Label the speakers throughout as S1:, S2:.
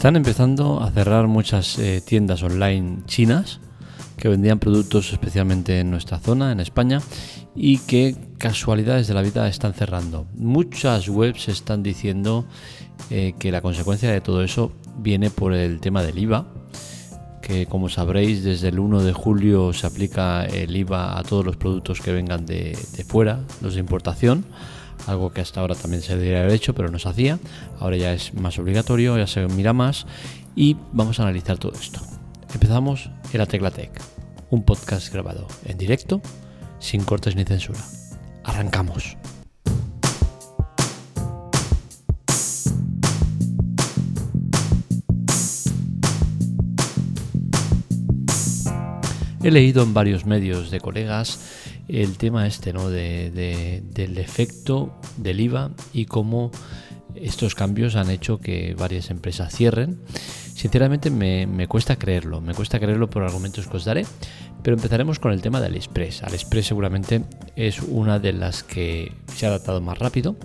S1: Están empezando a cerrar muchas eh, tiendas online chinas que vendían productos especialmente en nuestra zona, en España, y que casualidades de la vida están cerrando. Muchas webs están diciendo eh, que la consecuencia de todo eso viene por el tema del IVA, que como sabréis desde el 1 de julio se aplica el IVA a todos los productos que vengan de, de fuera, los de importación algo que hasta ahora también se debería haber hecho, pero no se hacía. Ahora ya es más obligatorio, ya se mira más y vamos a analizar todo esto. Empezamos en la Tecla Tech, un podcast grabado en directo, sin cortes ni censura. Arrancamos. He leído en varios medios de colegas el tema este, ¿no? De, del efecto del IVA y cómo estos cambios han hecho que varias empresas cierren. Sinceramente me, me, cuesta creerlo, me cuesta creerlo por argumentos que os daré, pero empezaremos con el tema de AliExpress. AliExpress seguramente es una de las que se ha adaptado más rápido.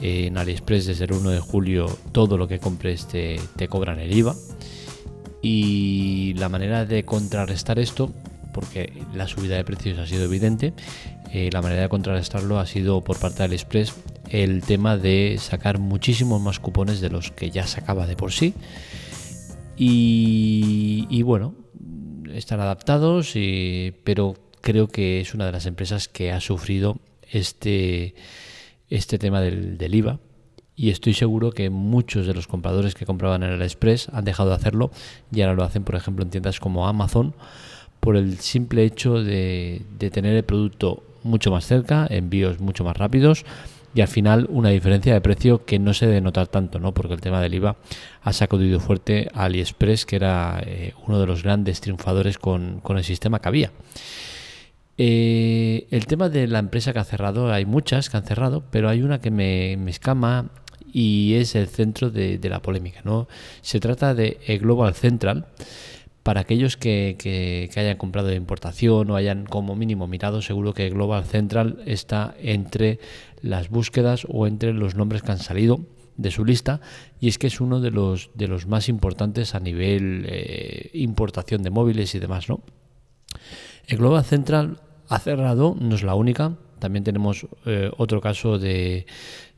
S1: En AliExpress desde el 1 de julio todo lo que compres te, te cobran el IVA. Y la manera de contrarrestar esto porque la subida de precios ha sido evidente. Eh, la manera de contrarrestarlo ha sido por parte del Express el tema de sacar muchísimos más cupones de los que ya sacaba de por sí. Y, bueno, están adaptados, pero creo que es una de las empresas que ha sufrido este, este tema del, del IVA y estoy seguro que muchos de los compradores que compraban en el Express han dejado de hacerlo y ahora lo hacen, por ejemplo, en tiendas como Amazon por el simple hecho de, tener el producto mucho más cerca, envíos mucho más rápidos y al final una diferencia de precio que no se debe notar tanto, ¿no? porque el tema del IVA ha sacudido fuerte a AliExpress, que era eh, uno de los grandes triunfadores con, el sistema que había. Eh, el tema de la empresa que ha cerrado, hay muchas que han cerrado, pero hay una que me, escama y es el centro de, de, la polémica. ¿no? Se trata de Global Central para aquellos que, hayan comprado de importación o hayan como mínimo mirado, seguro que Global Central está entre las búsquedas o entre los nombres que han salido de su lista y es que es uno de los, de los más importantes a nivel eh, importación de móviles y demás. ¿no? El Global Central ha cerrado, no es la única, también tenemos eh, otro caso de,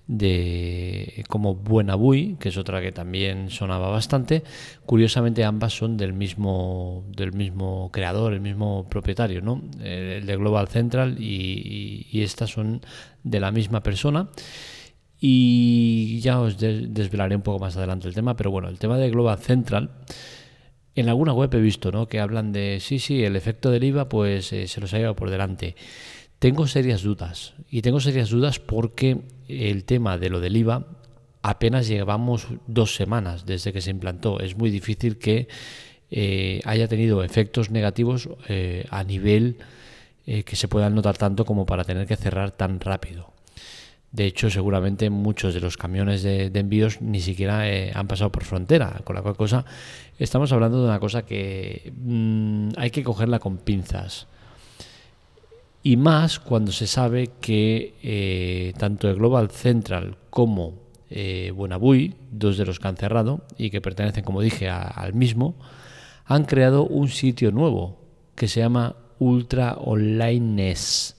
S1: de como Buena Bui, que es otra que también sonaba bastante. Curiosamente ambas son del mismo del mismo creador, el mismo propietario, ¿no? El de Global Central y, estas son de la misma persona. Y ya os desvelaré un poco más adelante el tema, pero bueno, el tema de Global Central en alguna web he visto, ¿no? Que hablan de sí, sí, el efecto del IVA, pues eh, se los ha llevado por delante. Tengo serias dudas y tengo serias dudas porque el tema de lo del IVA apenas llevamos dos semanas desde que se implantó. Es muy difícil que eh, haya tenido efectos negativos eh, a nivel eh, que se puedan notar tanto como para tener que cerrar tan rápido. De hecho, seguramente muchos de los camiones de, envíos ni siquiera han pasado por frontera, con la cual cosa estamos hablando de una cosa que mm, hay que cogerla con pinzas y más cuando se sabe que tanto el Global Central como eh, Buenabui, dos de los que han cerrado y que pertenecen, como dije, al mismo, han creado un sitio nuevo que se llama Ultra Online S,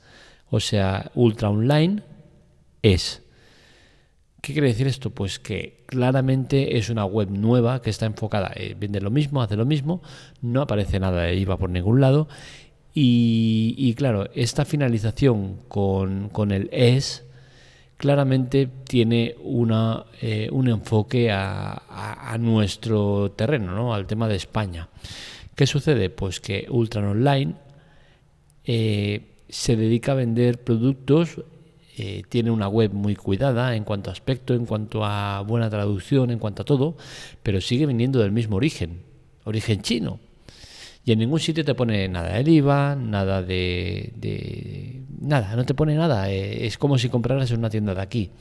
S1: o sea, Ultra Online es. ¿Qué quiere decir esto? Pues que claramente es una web nueva que está enfocada, eh, vende lo mismo, hace lo mismo, no aparece nada de IVA por ningún lado y, claro, esta finalización con, el es claramente tiene una, eh, un enfoque a, nuestro terreno, ¿no? al tema de España. ¿Qué sucede? Pues que Ultran Online eh, se dedica a vender productos, eh, tiene una web muy cuidada en cuanto a aspecto, en cuanto a buena traducción, en cuanto a todo, pero sigue viniendo del mismo origen, origen chino. Y en ningún sitio te pone nada del IVA, nada de, nada, no te pone nada. Eh, es como si compraras en una tienda de aquí.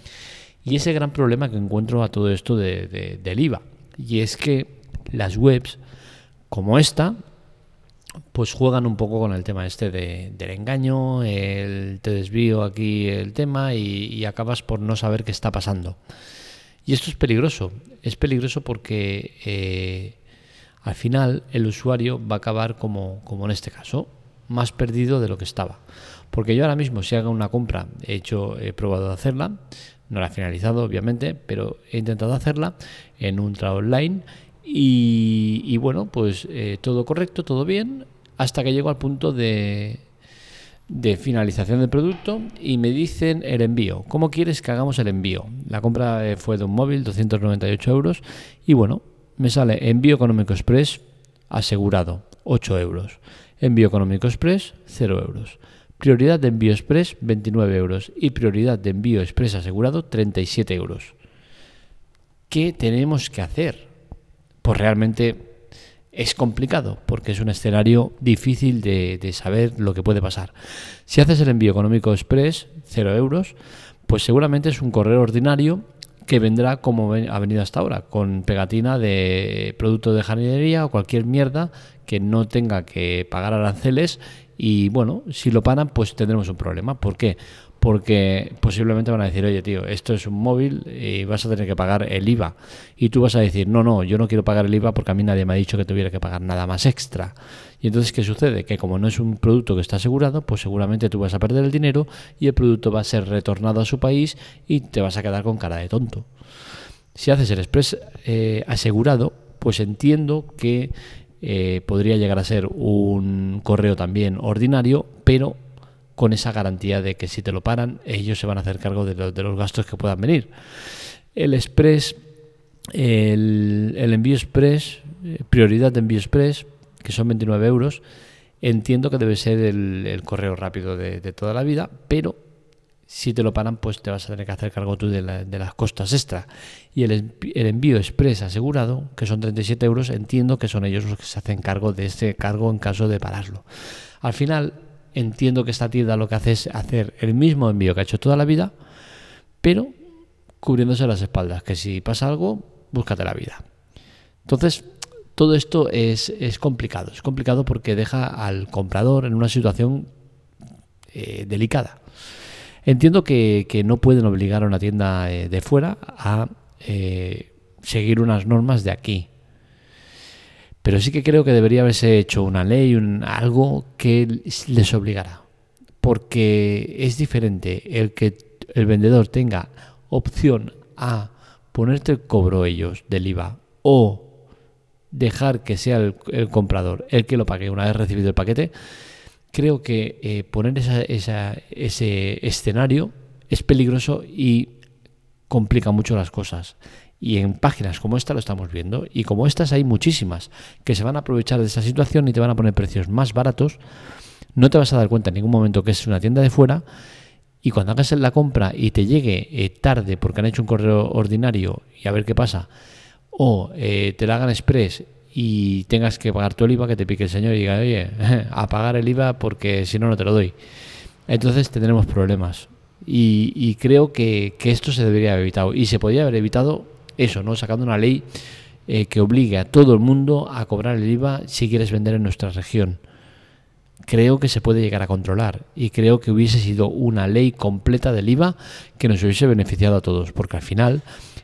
S1: Y ese gran problema que encuentro a todo esto de, del IVA. Y es que las webs como esta, pues juegan un poco con el tema este del engaño, el, te desvío aquí el tema y, y acabas por no saber qué está pasando. Y esto es peligroso. Es peligroso porque eh, al final el usuario va a acabar como, como en este caso, más perdido de lo que estaba. Porque yo ahora mismo, si hago una compra, he hecho, he probado de hacerla, no la he finalizado, obviamente, pero he intentado hacerla en trabajo online y, bueno, pues eh, todo correcto, todo bien, hasta que llego al punto de, de finalización del producto y me dicen el envío. ¿Cómo quieres que hagamos el envío? La compra eh, fue de un móvil, 298 euros, y bueno, me sale envío económico express asegurado, 8 euros. Envío económico express, 0 euros. Prioridad de envío express, 29 euros. Y prioridad de envío express asegurado, 37 euros. ¿Qué tenemos que hacer? Pues realmente es complicado porque es un escenario difícil de, saber lo que puede pasar. Si haces el envío económico express, 0 euros, pues seguramente es un correo ordinario que vendrá como ha venido hasta ahora, con pegatina de producto de jardinería o cualquier mierda que no tenga que pagar aranceles y bueno, si lo paran pues tendremos un problema. ¿Por qué? Porque posiblemente van a decir, oye tío, esto es un móvil y vas a tener que pagar el IVA. Y tú vas a decir, no, no, yo no quiero pagar el IVA porque a mí nadie me ha dicho que tuviera que pagar nada más extra. Y entonces, ¿qué sucede? Que como no es un producto que está asegurado, pues seguramente tú vas a perder el dinero y el producto va a ser retornado a su país y te vas a quedar con cara de tonto. Si haces el express eh, asegurado, pues entiendo que eh, podría llegar a ser un correo también ordinario, pero con esa garantía de que si te lo paran, ellos se van a hacer cargo de, los gastos que puedan venir. El express, el, envío express, eh, prioridad de envío express, que son 29 euros, entiendo que debe ser el, correo rápido de, toda la vida, pero si te lo paran, pues te vas a tener que hacer cargo tú de, las costas extra. Y el, envío express asegurado, que son 37 euros, entiendo que son ellos los que se hacen cargo de ese cargo en caso de pararlo. Al final, entiendo que esta tienda lo que hace es hacer el mismo envío que ha hecho toda la vida, pero cubriéndose las espaldas, que si pasa algo, búscate la vida. Entonces, todo esto es, complicado, es complicado porque deja al comprador en una situación eh, delicada. Entiendo que, no pueden obligar a una tienda eh, de fuera a eh, seguir unas normas de aquí. Pero sí que creo que debería haberse hecho una ley, un, algo que les obligara. Porque es diferente el que el vendedor tenga opción a ponerte el cobro ellos del IVA o dejar que sea el, comprador el que lo pague una vez recibido el paquete. Creo que eh, poner ese escenario es peligroso y complica mucho las cosas. Y en páginas como esta lo estamos viendo. Y como estas hay muchísimas que se van a aprovechar de esa situación y te van a poner precios más baratos. No te vas a dar cuenta en ningún momento que es una tienda de fuera. Y cuando hagas la compra y te llegue eh, tarde porque han hecho un correo ordinario y a ver qué pasa, o eh, te la hagan express y tengas que pagar tu el IVA, que te pique el señor y diga, oye, a pagar el IVA porque si no, no te lo doy. Entonces tendremos problemas. Y, creo que, que, esto se debería haber evitado. Y se podría haber evitado eso, ¿no? Sacando una ley eh, que obligue a todo el mundo a cobrar el IVA si quieres vender en nuestra región. Creo que se puede llegar a controlar y creo que hubiese sido una ley completa del IVA que nos hubiese beneficiado a todos, porque al final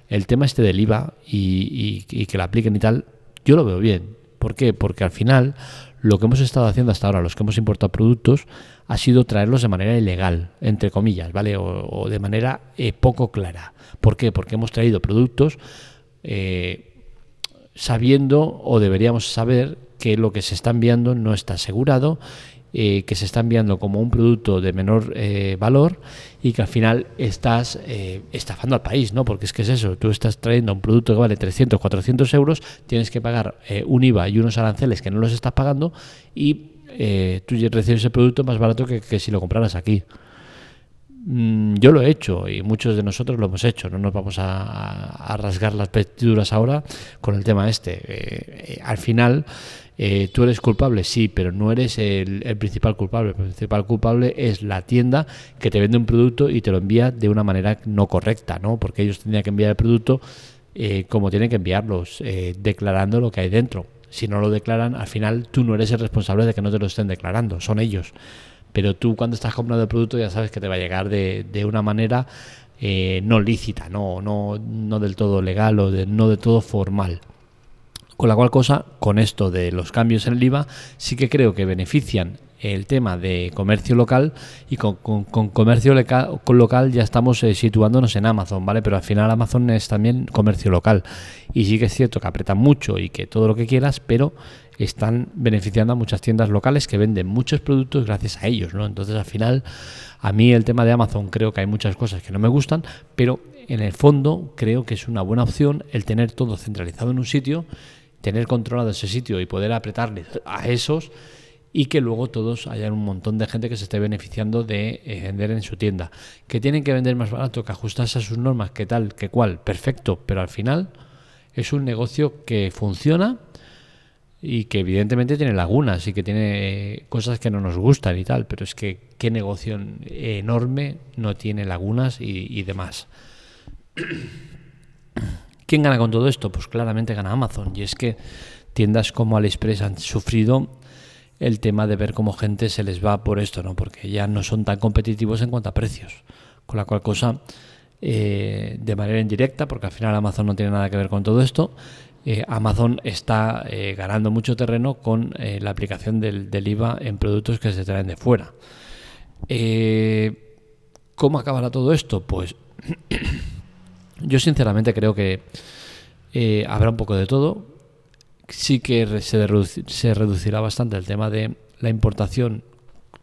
S1: el tema este del IVA y, y que la apliquen y tal, yo lo veo bien. ¿Por qué? Porque al final lo que hemos estado haciendo hasta ahora, los que hemos importado productos, ha sido traerlos de manera ilegal, entre comillas, ¿vale? O, de manera eh, poco clara. ¿Por qué? Porque hemos traído productos eh, sabiendo o deberíamos saber que lo que se está enviando no está asegurado, eh, que se está enviando como un producto de menor valor y que al final estás estafando al país, ¿no? Porque es que es eso, tú estás trayendo un producto que vale 300, 400 euros, tienes que pagar un IVA y unos aranceles que no los estás pagando y eh, tú recibes el producto más barato que, si lo compraras aquí. Yo lo he hecho y muchos de nosotros lo hemos hecho. No nos vamos a, rasgar las vestiduras ahora con el tema este. Eh, eh, al final, tú eres culpable, sí, pero no eres el, principal culpable. El principal culpable es la tienda que te vende un producto y te lo envía de una manera no correcta, ¿no? Porque ellos tendrían que enviar el producto como tienen que enviarlos, declarando lo que hay dentro si no lo declaran, al final tú no eres el responsable de que no te lo estén declarando, son ellos. Pero tú cuando estás comprando el producto ya sabes que te va a llegar de, una manera eh, no lícita, no, no, no del todo legal o no del todo formal. Con la cual cosa, con esto de los cambios en el IVA, sí que creo que benefician el tema de comercio local y con, comercio local, ya estamos eh, situándonos en Amazon, ¿vale? Pero al final Amazon es también comercio local y sí que es cierto que apretan mucho y que todo lo que quieras, pero están beneficiando a muchas tiendas locales que venden muchos productos gracias a ellos, ¿no? Entonces al final a mí el tema de Amazon creo que hay muchas cosas que no me gustan, pero en el fondo creo que es una buena opción el tener todo centralizado en un sitio, tener controlado ese sitio y poder apretarle a esos y que luego todos haya un montón de gente que se esté beneficiando de eh, vender en su tienda. Que tienen que vender más barato, que ajustarse a sus normas, que tal, que cual, perfecto, pero al final es un negocio que funciona y que evidentemente tiene lagunas y que tiene eh, cosas que no nos gustan y tal, pero es que qué negocio enorme no tiene lagunas y, y demás. ¿Quién gana con todo esto? Pues claramente gana Amazon. Y es que tiendas como AliExpress han sufrido el tema de ver cómo gente se les va por esto, ¿no? Porque ya no son tan competitivos en cuanto a precios. Con la cual cosa, eh, de manera indirecta, porque al final Amazon no tiene nada que ver con todo esto, eh, Amazon está eh, ganando mucho terreno con la aplicación del, IVA en productos que se traen de fuera. ¿Cómo acabará todo esto? Pues yo sinceramente creo que habrá un poco de todo sí que se, reducirá bastante el tema de la importación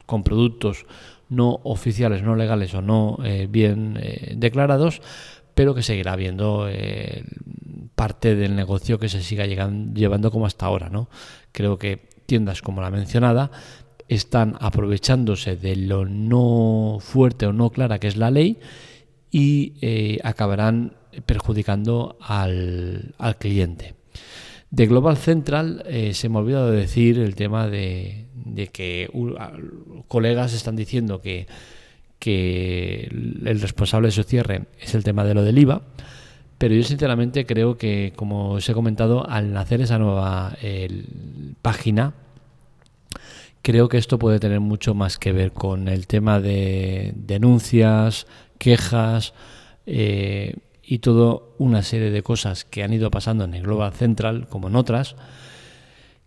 S1: con productos no oficiales, no legales o no eh, bien eh, declarados, pero que seguirá habiendo eh, parte del negocio que se siga llevando como hasta ahora. ¿no? Creo que tiendas como la mencionada están aprovechándose de lo no fuerte o no clara que es la ley y acabarán perjudicando al cliente. De Global Central eh, se me ha olvidado decir el tema de, que colegas están diciendo que, que el responsable de su cierre es el tema de lo del IVA, pero yo sinceramente creo que, como os he comentado, al nacer esa nueva página, creo que esto puede tener mucho más que ver con el tema de denuncias, quejas, eh, y toda una serie de cosas que han ido pasando en el Global Central, como en otras,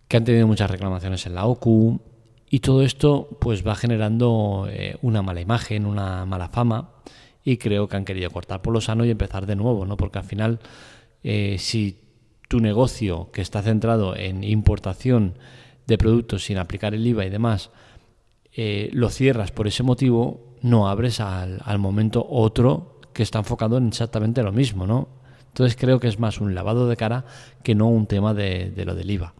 S1: que han tenido muchas reclamaciones en la OCU, y todo esto pues va generando eh, una mala imagen, una mala fama, y creo que han querido cortar por lo sano y empezar de nuevo, ¿no? Porque al final, eh, si tu negocio que está centrado en importación de productos sin aplicar el IVA y demás, eh, lo cierras por ese motivo, no abres al, al momento otro que está enfocado en exactamente lo mismo, ¿no? Entonces creo que es más un lavado de cara que no un tema de, lo del IVA.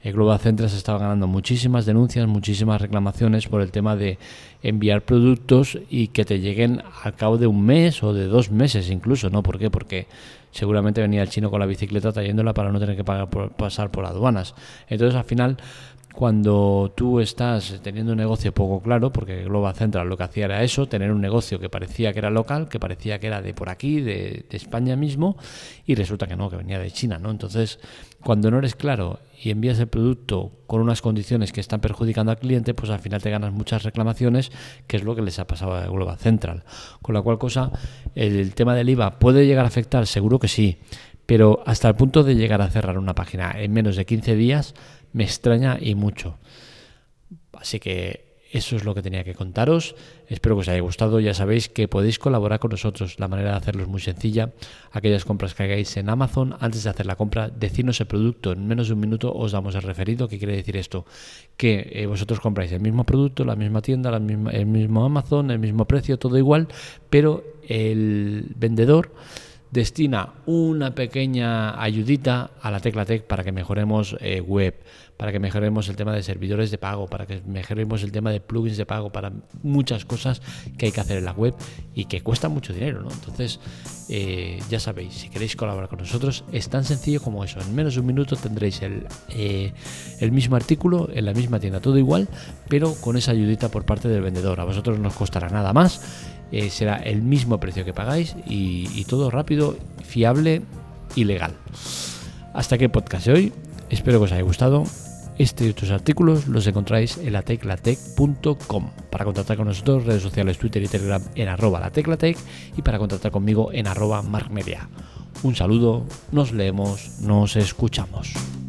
S1: El Global Central se estaba ganando muchísimas denuncias, muchísimas reclamaciones por el tema de enviar productos y que te lleguen al cabo de un mes o de dos meses incluso, ¿no? ¿Por qué? Porque seguramente venía el chino con la bicicleta trayéndola para no tener que pagar por, pasar por aduanas. Entonces al final cuando tú estás teniendo un negocio poco claro, porque Global Central lo que hacía era eso, tener un negocio que parecía que era local, que parecía que era de por aquí, de, España mismo, y resulta que no, que venía de China, ¿no? Entonces, cuando no eres claro y envías el producto con unas condiciones que están perjudicando al cliente, pues al final te ganas muchas reclamaciones, que es lo que les ha pasado a Global Central. Con la cual cosa, el tema del IVA puede llegar a afectar, seguro que sí, pero hasta el punto de llegar a cerrar una página en menos de 15 días, me extraña y mucho. Así que eso es lo que tenía que contaros. Espero que os haya gustado. Ya sabéis que podéis colaborar con nosotros. La manera de hacerlo es muy sencilla. Aquellas compras que hagáis en Amazon, antes de hacer la compra, decidnos el producto. En menos de un minuto os damos el referido. ¿Qué quiere decir esto? Que eh, vosotros compráis el mismo producto, la misma tienda, el mismo Amazon, el mismo precio, todo igual, pero el vendedor destina una pequeña ayudita a la Tecla Tech para que mejoremos eh, web, para que mejoremos el tema de servidores de pago, para que mejoremos el tema de plugins de pago, para muchas cosas que hay que hacer en la web y que cuesta mucho dinero, ¿no? Entonces, eh, ya sabéis, si queréis colaborar con nosotros, es tan sencillo como eso. En menos de un minuto tendréis el, eh, el mismo artículo en la misma tienda, todo igual, pero con esa ayudita por parte del vendedor. A vosotros no os costará nada más eh, será el mismo precio que pagáis y, todo rápido, fiable y legal. Hasta aquí el podcast de hoy. Espero que os haya gustado. Este y otros artículos los encontráis en la teclatec.com para contactar con nosotros, redes sociales, Twitter y Telegram en arroba la teclatec y para contactar conmigo en arroba markmedia. Un saludo, nos leemos, nos escuchamos.